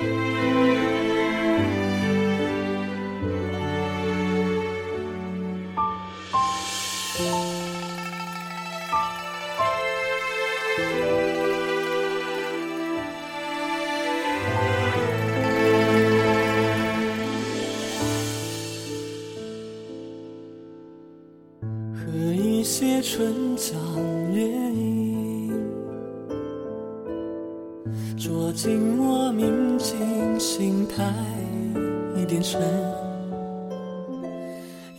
和一些春江涟漪捉紧我明镜心台一点深，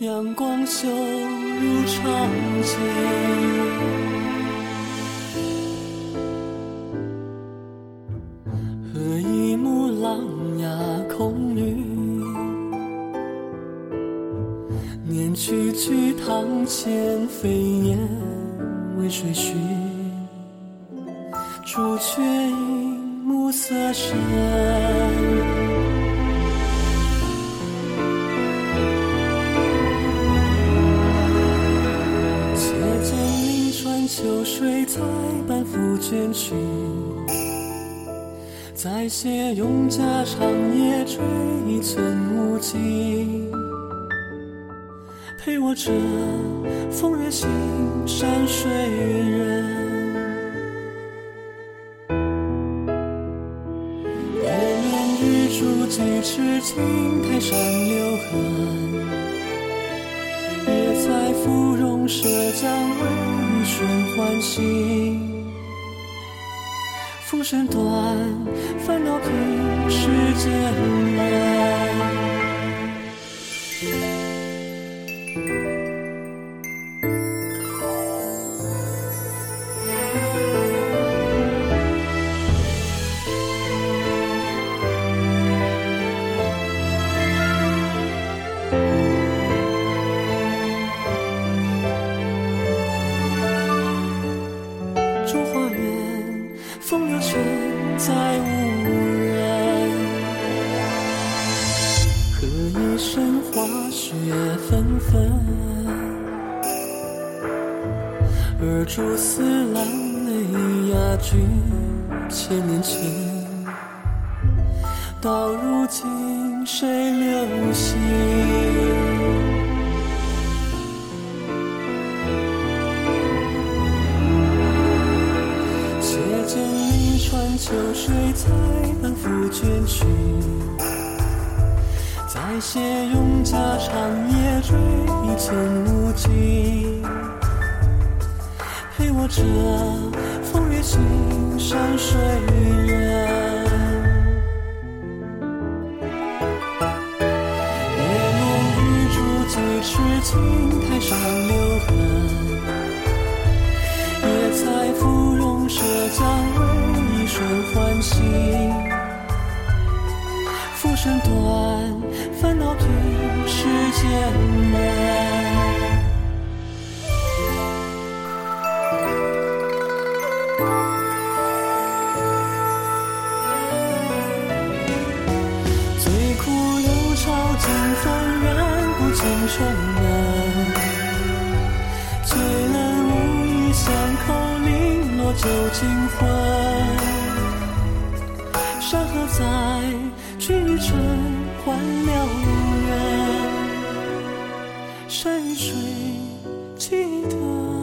阳光绣入长镜。喝一幕琅琊空余。念句句堂前飞燕为谁寻？朱雀影暮色深。且见临川秋水彩半幅卷曲，再写永嘉长夜追一寸无尽。陪我这风月心，山水人。面日珠几尺青，苔上留痕。也在芙蓉社将微醺唤醒。浮生短，烦恼平，世间人。而蛛丝 lan 泪雅句千年前，到如今谁留心？且见临川秋水彩半幅卷曲，再写永嘉长夜追一寸无尽。陪我这风月心，山水人。月面日珠几尺青，苔上留痕。也在芙蓉社将为一瞬唤醒。浮生短，烦恼平，世间人。最苦流潮尽纷然，不尽重门。最冷无意巷口，零落酒惊魂。山河在，君与春换了缘。山与水，记得。